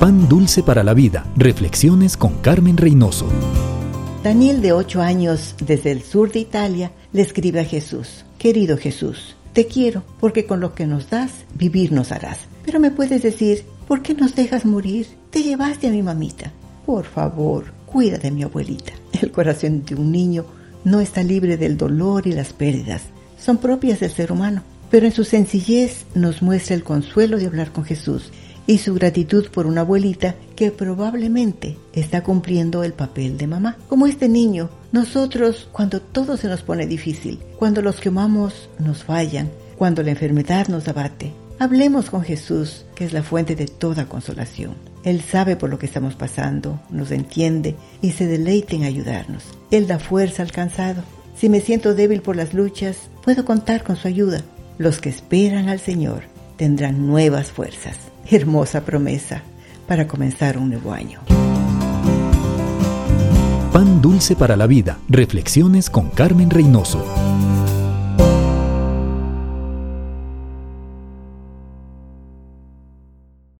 Pan dulce para la vida. Reflexiones con Carmen Reynoso. Daniel, de 8 años, desde el sur de Italia, le escribe a Jesús. Querido Jesús, te quiero porque con lo que nos das, vivir nos harás. Pero me puedes decir, ¿por qué nos dejas morir? Te llevaste a mi mamita. Por favor, cuida de mi abuelita. El corazón de un niño no está libre del dolor y las pérdidas. Son propias del ser humano. Pero en su sencillez nos muestra el consuelo de hablar con Jesús y su gratitud por una abuelita que probablemente está cumpliendo el papel de mamá. Como este niño, nosotros cuando todo se nos pone difícil, cuando los que amamos nos fallan, cuando la enfermedad nos abate, hablemos con Jesús, que es la fuente de toda consolación. Él sabe por lo que estamos pasando, nos entiende y se deleita en ayudarnos. Él da fuerza al cansado. Si me siento débil por las luchas, puedo contar con su ayuda. Los que esperan al Señor tendrán nuevas fuerzas. Hermosa promesa para comenzar un nuevo año. Pan dulce para la vida. Reflexiones con Carmen Reynoso.